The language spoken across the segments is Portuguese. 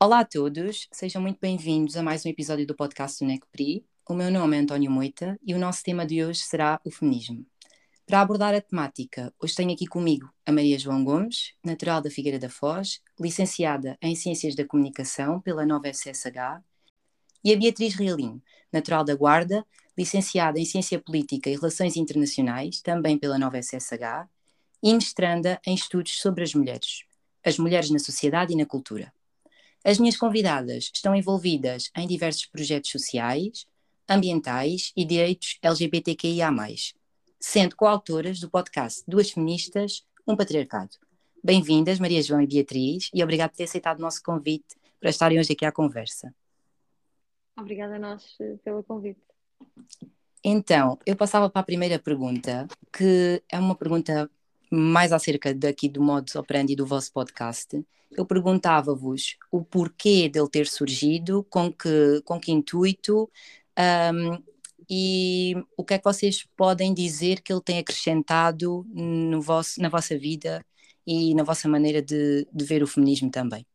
Olá a todos, sejam muito bem-vindos a mais um episódio do podcast do NECPRI. O meu nome é António Moita e o nosso tema de hoje será o feminismo. Para abordar a temática, hoje tenho aqui comigo a Maria João Gomes, natural da Figueira da Foz, licenciada em Ciências da Comunicação pela nova SSH, e a Beatriz Realinho, natural da Guarda, licenciada em Ciência Política e Relações Internacionais, também pela nova SSH, e mestranda em Estudos sobre as Mulheres, as Mulheres na Sociedade e na Cultura. As minhas convidadas estão envolvidas em diversos projetos sociais, ambientais e direitos LGBTQIA, sendo coautoras do podcast Duas Feministas, um Patriarcado. Bem-vindas, Maria João e Beatriz, e obrigado por ter aceitado o nosso convite para estarem hoje aqui à conversa. Obrigada a nós eh, pelo convite. Então, eu passava para a primeira pergunta, que é uma pergunta mais acerca daqui do modus operandi do vosso podcast. Eu perguntava-vos o porquê dele ter surgido, com que, com que intuito, um, e o que é que vocês podem dizer que ele tem acrescentado no vosso, na vossa vida e na vossa maneira de, de ver o feminismo também?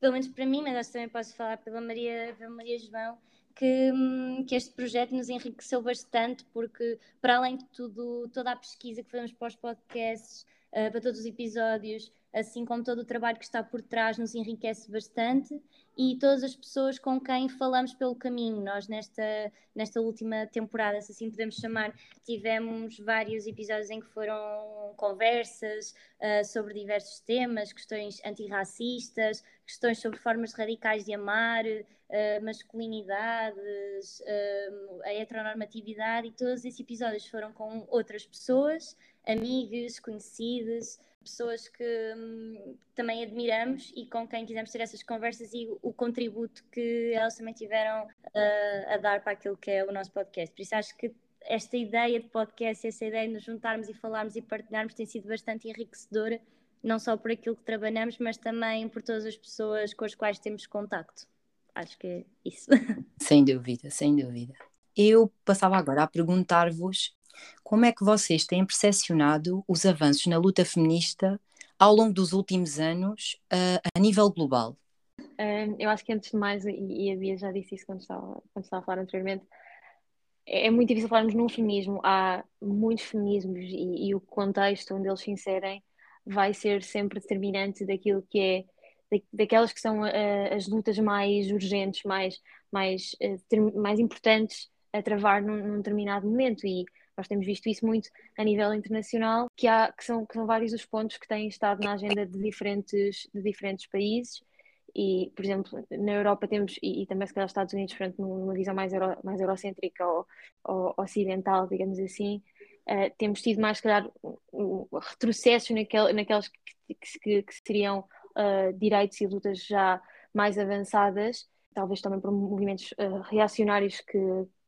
Pelo menos para mim, mas acho que também posso falar pela Maria, pela Maria João, que, hum, que, este projeto nos enriqueceu bastante, porque, para além de tudo, toda a pesquisa que fazemos para os podcasts, uh, para todos os episódios, assim como todo o trabalho que está por trás, nos enriquece bastante e todas as pessoas com quem falamos pelo caminho. Nós, nesta, nesta última temporada, se assim podemos chamar, tivemos vários episódios em que foram conversas uh, sobre diversos temas, questões antirracistas, questões sobre formas radicais de amar, uh, masculinidades, uh, a heteronormatividade, e todos esses episódios foram com outras pessoas, amigos, conhecidos pessoas que hum, também admiramos e com quem quisemos ter essas conversas e o, contributo que elas também tiveram uh, a dar para aquilo que é o nosso podcast. Por isso acho que esta ideia de podcast, essa ideia de nos juntarmos e falarmos e partilharmos tem sido bastante enriquecedora, não só por aquilo que trabalhamos, mas também por todas as pessoas com as quais temos contacto. Acho que é isso. Sem dúvida, sem dúvida. Eu passava agora a perguntar-vos como é que vocês têm percepcionado os avanços na luta feminista ao longo dos últimos anos uh, a nível global? Eu acho que antes de mais, e, a Bia já disse isso quando estava, quando estava a falar anteriormente, é, é muito difícil falarmos num feminismo. Há muitos feminismos e, e, o contexto onde eles se inserem vai ser sempre determinante daquilo que é daquelas que são uh, as lutas mais urgentes, mais, mais, uh, mais importantes a travar num, num, determinado momento e nós temos visto isso muito a nível internacional, que, há, que, são, que são vários os pontos que têm estado na agenda de diferentes, de diferentes países. E, por exemplo, na Europa temos, e, e também se calhar Estados Unidos, frente numa visão mais, euro, mais eurocêntrica ou, ou ocidental, digamos assim, uh, temos tido mais, se calhar, um, um retrocessos naquel, naquelas que, que, que seriam uh, direitos e lutas já mais avançadas, talvez também por movimentos uh, reacionários que,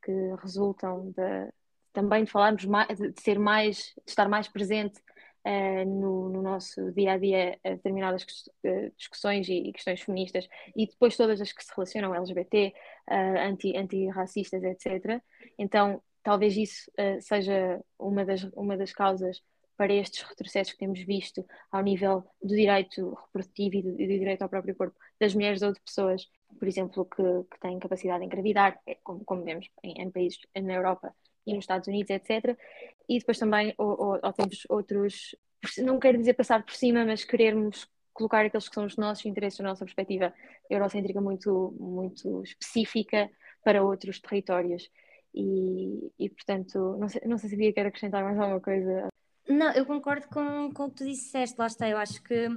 que resultam da, também de falarmos mais, de ser mais, de estar mais presente uh, no, no, nosso dia a dia a determinadas uh, discussões e, e, questões feministas e depois todas as que se relacionam LGBT, uh, anti, antirracistas, etc. Então, talvez isso seja uma das, uma das causas para estes retrocessos que temos visto ao nível do direito reprodutivo e do, do direito ao próprio corpo das mulheres ou de pessoas, por exemplo, que, que têm capacidade de engravidar, como, como vemos em, em países na Europa e nos Estados Unidos, etc. E depois também ou, ou, ou temos outros, não quero dizer passar por cima, mas querermos colocar aqueles que são os nossos interesses, a nossa perspectiva eurocêntrica muito, muito específica para outros territórios. E, e portanto, não sei, não sei se quer acrescentar mais alguma coisa. Não, eu concordo com, com o que tu disseste, lá está. Eu acho que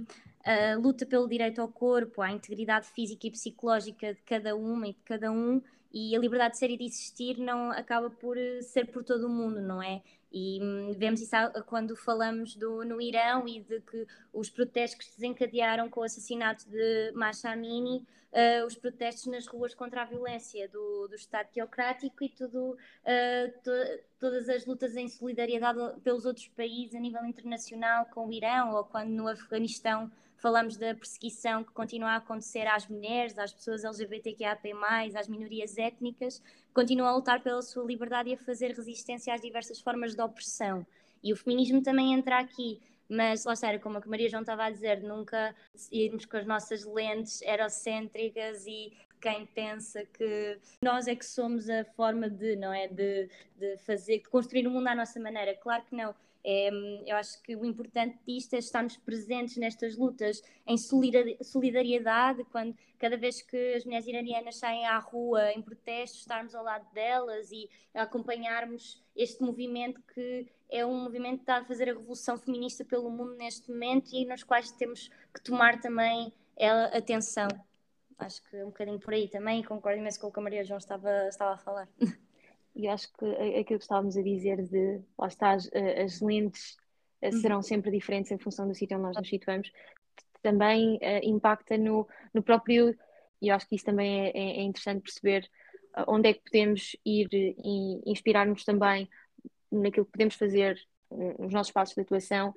a luta pelo direito ao corpo, à integridade física e psicológica de cada uma e de cada um e a liberdade de ser e de existir não acaba por eh, ser por todo o mundo, não é? E hum, vemos isso quando falamos do, no Irão e de que os protestos que se desencadearam com o assassinato de Masha Amini, uh, os protestos nas ruas contra a violência do, do Estado teocrático e tudo, uh, to, todas as lutas em solidariedade pelos outros países a nível internacional com o Irão ou quando no Afeganistão falamos da perseguição que continua a acontecer às mulheres, às pessoas LGBTQAP+, às minorias étnicas, continuam a lutar pela sua liberdade e a fazer resistência às diversas formas de opressão. E o feminismo também entra aqui mas lá está, era como a que Maria João estava a dizer, nunca irmos com as nossas lentes erocêntricas e quem pensa que nós é que somos a forma de, não é? De, de fazer, de construir o mundo à nossa maneira. Claro que não. Eu acho que o importante disto é estarmos presentes nestas lutas, em solidariedade, quando cada vez que as mulheres iranianas saem à rua em protesto, estarmos ao lado delas e acompanharmos este movimento que é um movimento que está a fazer a revolução feminista pelo mundo neste momento e nos quais temos que tomar também atenção. Acho que é um bocadinho por aí também, concordo imenso com o que a Maria João estava, estava a falar. E acho que aquilo que estávamos a dizer de, lá está, as, as lentes eh, uhum. serão sempre diferentes em função do sítio onde nós nos situamos, também uh, impacta no, no próprio, e acho que isso também é, é, é interessante perceber uh, onde é que podemos ir e inspirar-nos também naquilo que podemos fazer nos nossos passos de atuação,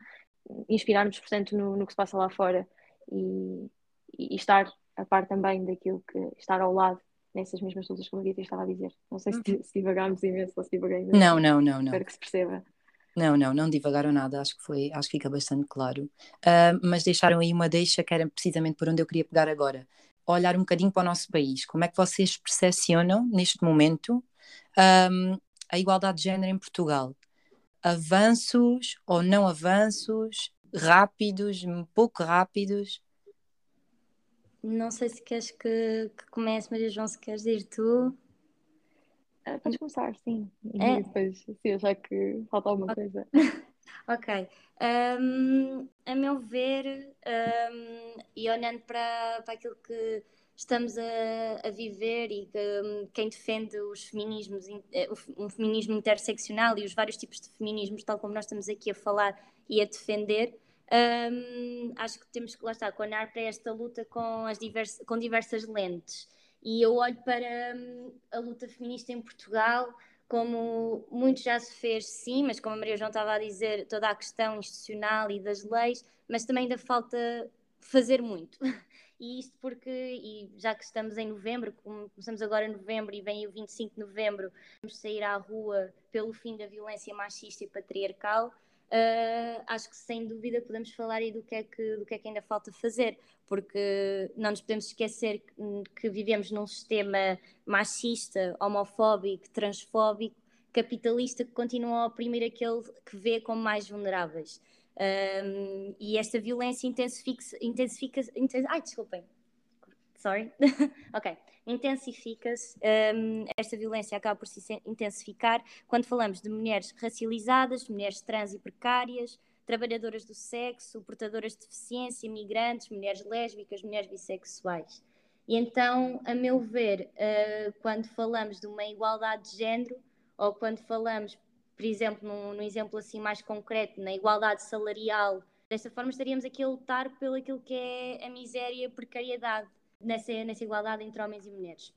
inspirar-nos, portanto, no, no, que se passa lá fora e, e estar a par também daquilo que estar ao lado nessas mesmas lutas que a Maria estava a dizer. Não sei se, uhum. se divagámos imenso ou se divaguei imenso. Não, não, não, não. Espero que se perceba. Não, não, não divagaram nada, acho que foi, acho que fica bastante claro. Uh, mas deixaram aí uma deixa que era precisamente por onde eu queria pegar agora. Olhar um bocadinho para o nosso país. Como é que vocês percepcionam neste momento um, a igualdade de género em Portugal? Avanços ou não avanços? Rápidos, pouco rápidos? Não sei se queres que, que comece, Maria João, se queres ir tu. Ah, podes começar, sim. É. E depois, se achar que falta alguma coisa. ok. Um, a meu ver, um, e olhando para, para aquilo que estamos a, a viver e que, um, quem defende os feminismos, eh, um feminismo interseccional e os vários tipos de feminismos, tal como nós estamos aqui a falar e a defender, um, acho que temos que lá olhar para esta luta com, as divers, com diversas lentes. E eu olho para um, a luta feminista em Portugal como muito já se fez, sim, mas como a Maria João estava a dizer, toda a questão institucional e das leis, mas também ainda falta fazer muito. E isto porque, e já que estamos em novembro, começamos agora em novembro e vem o 25 de novembro, vamos sair à rua pelo fim da violência machista e patriarcal, Uh, acho que sem dúvida podemos falar aí do que, é que, do que é que ainda falta fazer, porque não nos podemos esquecer que, que vivemos num sistema machista, homofóbico, transfóbico, capitalista que continua a oprimir aquele que vê como mais vulneráveis. Um, e esta violência intensifica, intensifica, intensifica ai, desculpem, sorry, ok, intensifica-se, um, esta violência acaba por se intensificar quando falamos de mulheres racializadas, mulheres trans e precárias, trabalhadoras do sexo, portadoras de deficiência, migrantes, mulheres lésbicas, mulheres bissexuais. E então, a meu ver, uh, quando falamos de uma igualdade de género, ou quando falamos, por exemplo, num, num exemplo assim mais concreto, na igualdade salarial, desta forma estaríamos aqui a lutar pelo aquilo que é a miséria e a precariedade nessa, nessa igualdade entre homens e mulheres.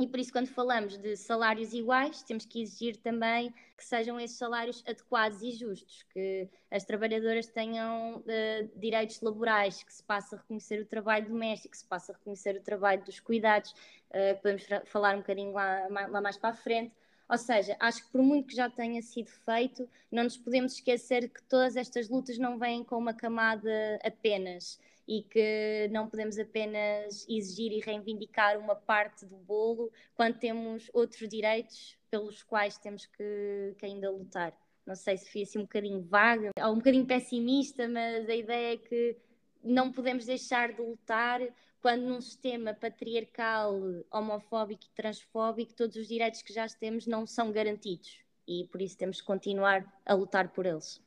E por isso, quando falamos de salários iguais, temos que exigir também que sejam esses salários adequados e justos, que as trabalhadoras tenham uh, direitos laborais, que se passe a reconhecer o trabalho doméstico, que se passe a reconhecer o trabalho dos cuidados, uh, podemos falar um bocadinho lá, lá mais para a frente. Ou seja, acho que por muito que já tenha sido feito, não nos podemos esquecer que todas estas lutas não vêm com uma camada apenas e que não podemos apenas exigir e reivindicar uma parte do bolo quando temos outros direitos pelos quais temos que, que ainda lutar. Não sei se fui assim um bocadinho vaga ou um bocadinho pessimista, mas a ideia é que não podemos deixar de lutar quando num sistema patriarcal, homofóbico e transfóbico, todos os direitos que já temos não são garantidos e por isso temos que continuar a lutar por eles.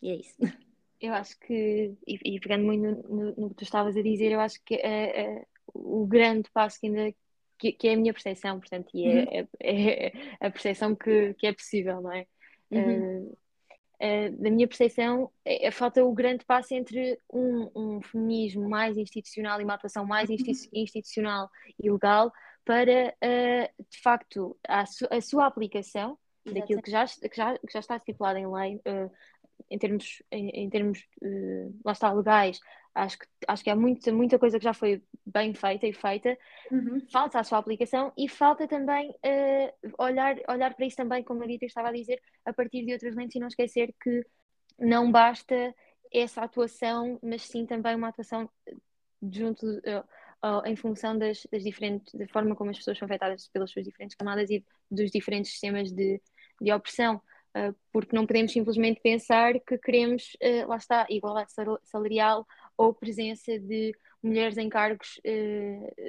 E é isso. Eu acho que, e, e pegando muito no, no, no, que tu estavas a dizer, eu acho que é, é, o grande passo que ainda que, que, é a minha percepção, portanto, e é, uhum. é, é, a percepção que, que é possível, não é? Uhum. Uh, uh, da minha percepção, é, falta o grande passo entre um, um, feminismo mais institucional e uma atuação mais uhum. institucional e legal para, uh, de facto, a, su a sua aplicação Exatamente. daquilo que já, que, já, que já está estipulado em lei, em termos, em, em termos uh, lá está, legais, acho que, acho que há muita, muita coisa que já foi bem feita e feita, uhum. falta a sua aplicação e falta também uh, olhar, olhar para isso também, como a Rita estava a dizer, a partir de outras lentes e não esquecer que não basta essa atuação, mas sim também uma atuação junto uh, em função das, das, diferentes da forma como as pessoas são afetadas pelas suas diferentes camadas e dos diferentes sistemas de, de opressão. Porque não podemos simplesmente pensar que queremos, uh, lá está, igualdade salarial ou presença de mulheres em cargos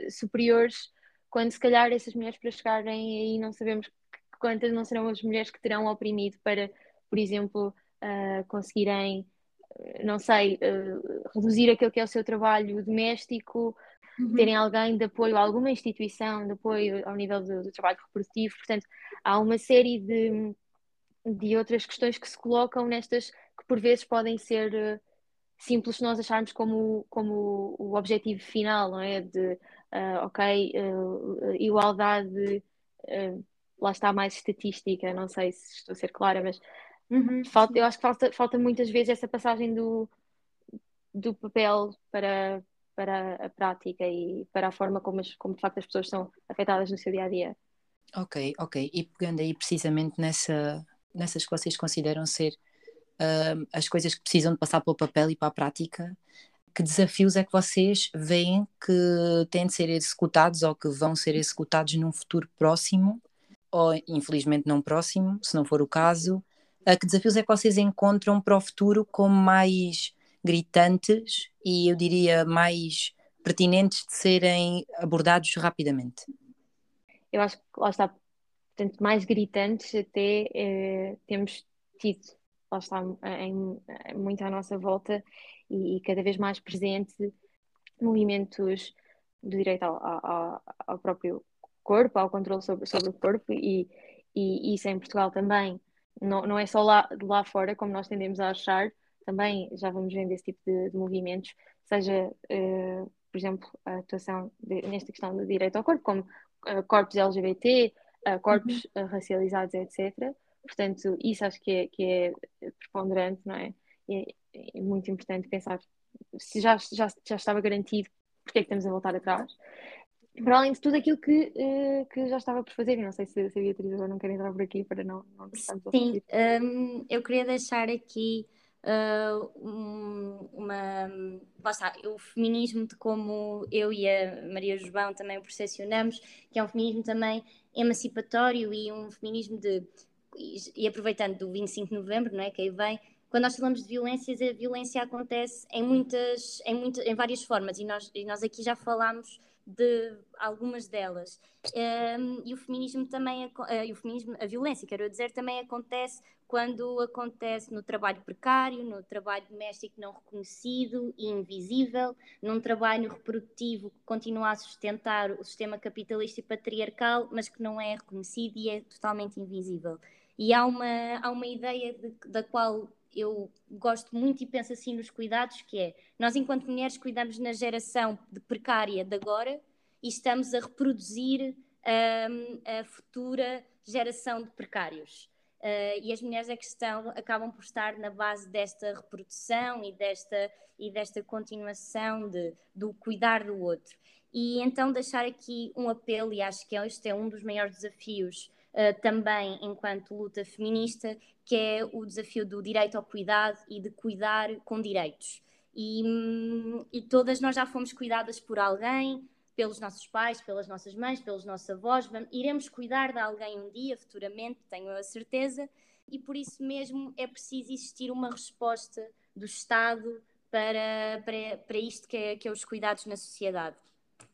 superiores, quando se calhar essas mulheres para chegarem aí não sabemos quantas não serão as mulheres que terão oprimido para, por exemplo, conseguirem não sei, reduzir aquilo que é o seu trabalho doméstico, uhum. terem alguém de apoio a alguma instituição, de apoio ao nível do, do, trabalho reprodutivo. Portanto, há uma série de, de outras questões que se colocam nestas que por vezes podem ser uh, simples se nós acharmos como, como o objetivo final, não é? De, uh, ok, igualdade, lá está mais estatística, não sei se estou a ser clara, mas Uhum, falta, eu acho que falta, falta muitas vezes essa passagem do, do papel para, para a prática e para a forma como, as, como de facto as pessoas são afetadas no seu dia a dia. Ok, ok. E pegando aí precisamente nessa, nessas que vocês consideram ser uh, as coisas que precisam de passar pelo papel e para a prática, que desafios é que vocês veem que têm de ser executados ou que vão ser executados num futuro próximo, ou infelizmente não próximo, se não for o caso, Uh, que desafios é que vocês encontram para o futuro como mais gritantes e eu diria mais pertinentes de serem abordados rapidamente? Eu acho que lá está, portanto, mais gritantes até eh, temos tido, lá está, em, em, muito à nossa volta e, e, cada vez mais presente movimentos do direito ao, ao, ao próprio corpo, ao controle sobre, sobre o corpo e, e isso em Portugal também. Não, não é só lá, lá fora, como nós tendemos a achar, também já vamos vendo esse tipo de, de movimentos, seja, uh, por exemplo, a atuação de, nesta questão do direito ao corpo, como uh, corpos LGBT, uh, corpos uhum. racializados, etc. Portanto, isso acho que é, que é preponderante, não é? é? É muito importante pensar se já, já, já estava garantido, porque é que estamos a voltar atrás? para além de tudo aquilo que, uh, que já estava por fazer, e não sei se, se a Beatriz agora não quer entrar por aqui para não, não Sim, um, eu queria deixar aqui uh, um, uma. O feminismo de como eu e a Maria João também o percepcionamos, que é um feminismo também emancipatório e um feminismo de. E aproveitando do 25 de novembro, não é? Que aí vem, quando nós falamos de violências, a violência acontece em muitas, em, muitas, em várias formas, e nós, e nós aqui já falámos de algumas delas. Um, e o feminismo também, uh, o feminismo, a violência, quero dizer, também acontece quando acontece no trabalho precário, no trabalho doméstico não reconhecido e invisível, num trabalho reprodutivo que continua a sustentar o sistema capitalista e patriarcal, mas que não é reconhecido e é totalmente invisível. E há uma, há uma ideia de, da qual eu gosto muito e penso assim nos cuidados, que é nós enquanto mulheres cuidamos na geração de precária de agora e estamos a reproduzir um, a futura geração de precários. Uh, e as mulheres é que estão, acabam por estar na base desta reprodução e desta, e desta continuação de, do cuidar do outro. E então deixar aqui um apelo, e acho que este é um dos maiores desafios uh, também enquanto luta feminista, que é o desafio do direito ao cuidado e de cuidar com direitos. E, hum, e todas nós já fomos cuidadas por alguém, pelos nossos pais, pelas nossas mães, pelos nossos avós, vamos, iremos cuidar de alguém um dia, futuramente, tenho a certeza, e por isso mesmo é preciso existir uma resposta do Estado para, para, para isto que é, que é os cuidados na sociedade.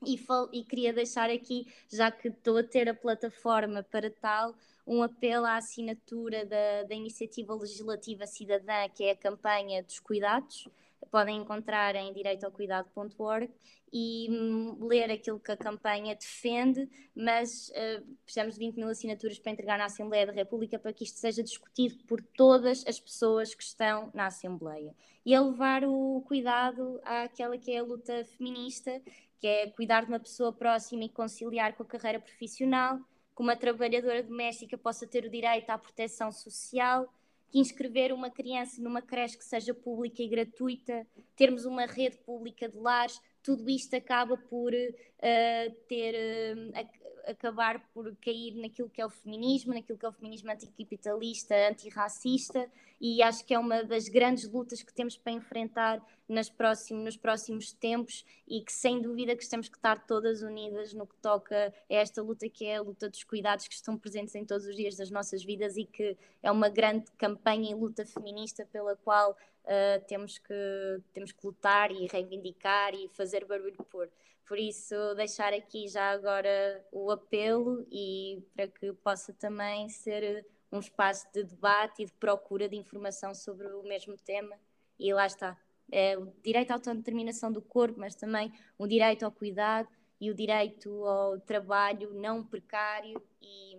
E, e, queria deixar aqui, já que estou a ter a plataforma para tal, um apelo à assinatura da, da iniciativa legislativa cidadã, que é a campanha dos cuidados. Podem encontrar em direitoacuidado.org e hum, ler aquilo que a campanha defende, mas uh, precisamos de 20 mil assinaturas para entregar na Assembleia da República para que isto seja discutido por todas as pessoas que estão na Assembleia. E a levar o cuidado àquela que é a luta feminista, que é cuidar de uma pessoa próxima e conciliar com a carreira profissional, que uma trabalhadora doméstica possa ter o direito à proteção social, que inscrever uma criança numa creche que seja pública e gratuita, termos uma rede pública de lares, tudo isto acaba por uh, ter uh, acabar por cair naquilo que é o feminismo, naquilo que é o feminismo anticapitalista, antirracista, e acho que é uma das grandes lutas que temos para enfrentar nas próximos, nos próximos tempos e que sem dúvida que temos que estar todas unidas no que toca a esta luta que é a luta dos cuidados que estão presentes em todos os dias das nossas vidas e que é uma grande campanha e luta feminista pela qual uh, temos, que, temos que lutar e reivindicar e fazer barulho por. Por isso, deixar aqui já agora o apelo e para que possa também ser um espaço de debate e de procura de informação sobre o mesmo tema. E lá está. É o direito à autodeterminação do corpo, mas também o direito ao cuidado e o direito ao trabalho não precário e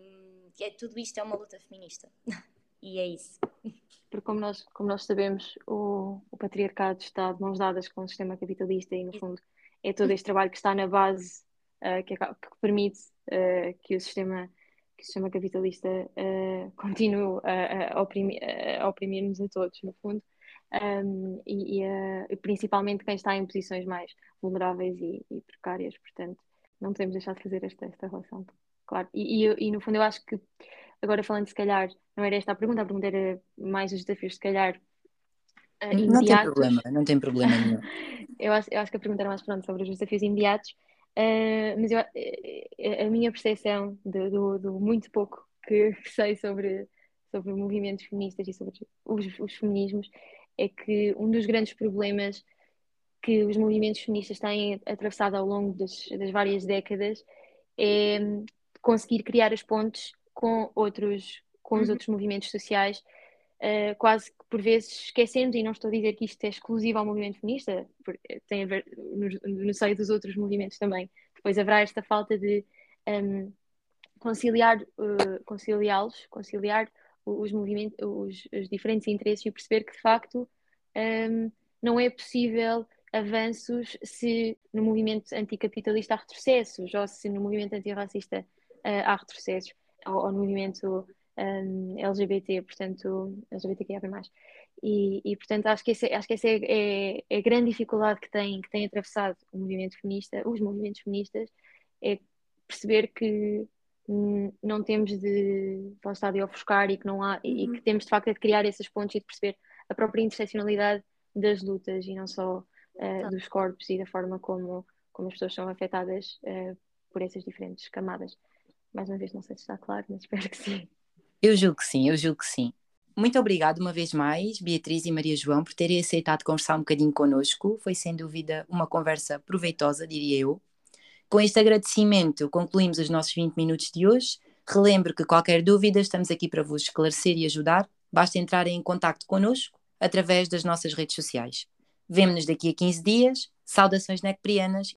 é, tudo isto é uma luta feminista. e é isso. Porque como nós, como nós sabemos, o, o patriarcado está de mãos dadas com o sistema capitalista e no fundo é todo este trabalho que está na base uh, que, que, permite uh, que o sistema que o sistema capitalista uh, continue a, a, oprimir, a oprimir-nos a todos, no fundo, um, e, e principalmente quem está em posições mais vulneráveis e, e, precárias, portanto, não podemos deixar de fazer esta, esta relação, claro. E, e, no fundo eu acho que, agora falando se calhar, não era esta a pergunta, a pergunta era mais os desafios, se calhar, uh, Não tem problema, não tem problema nenhum. eu, acho, eu acho que a pergunta era mais pronto sobre os desafios imediatos, uh, mas eu, a minha percepção de, do, do, muito pouco que, que, sei sobre, sobre movimentos feministas e sobre os, os feminismos é que um dos grandes problemas que os movimentos feministas têm atravessado ao longo das, das várias décadas é conseguir criar as pontes com outros com os uhum. outros movimentos sociais uh, quase que por vezes esquecendo, e não estou a dizer que isto é exclusivo ao movimento feminista, tem a ver no, no seio dos outros movimentos também. Depois haverá esta falta de um, conciliar, uh, conciliá-los, conciliar os movimentos, os, os, diferentes interesses e perceber que de facto um, não é possível avanços se no movimento anticapitalista há retrocessos, ou se no movimento antirracista uh, há retrocessos, ou, ou no movimento um, LGBT, portanto, LGBTQIA+. E, e portanto, acho que, esse, acho que essa é, é, é, a grande dificuldade que tem, que tem atravessado o movimento feminista, os movimentos feministas, é perceber que não temos de, estar de ofuscar e que não há, e que uhum. temos de facto de criar esses pontos e de perceber a própria interseccionalidade das lutas e não só uh, dos corpos e da forma como, como as pessoas são afetadas uh, por essas diferentes camadas. Mais uma vez, não sei se está claro, mas espero que sim. Eu julgo que sim, eu julgo que sim. Muito obrigado uma vez mais, Beatriz e Maria João, por terem aceitado conversar um bocadinho connosco. Foi sem dúvida uma conversa proveitosa, diria eu. Com este agradecimento, concluímos os nossos 20 minutos de hoje. Relembro que qualquer dúvida, estamos aqui para vos esclarecer e ajudar. Basta entrar em contato connosco através das nossas redes sociais. Vemo-nos daqui a 15 dias. Saudações necprianas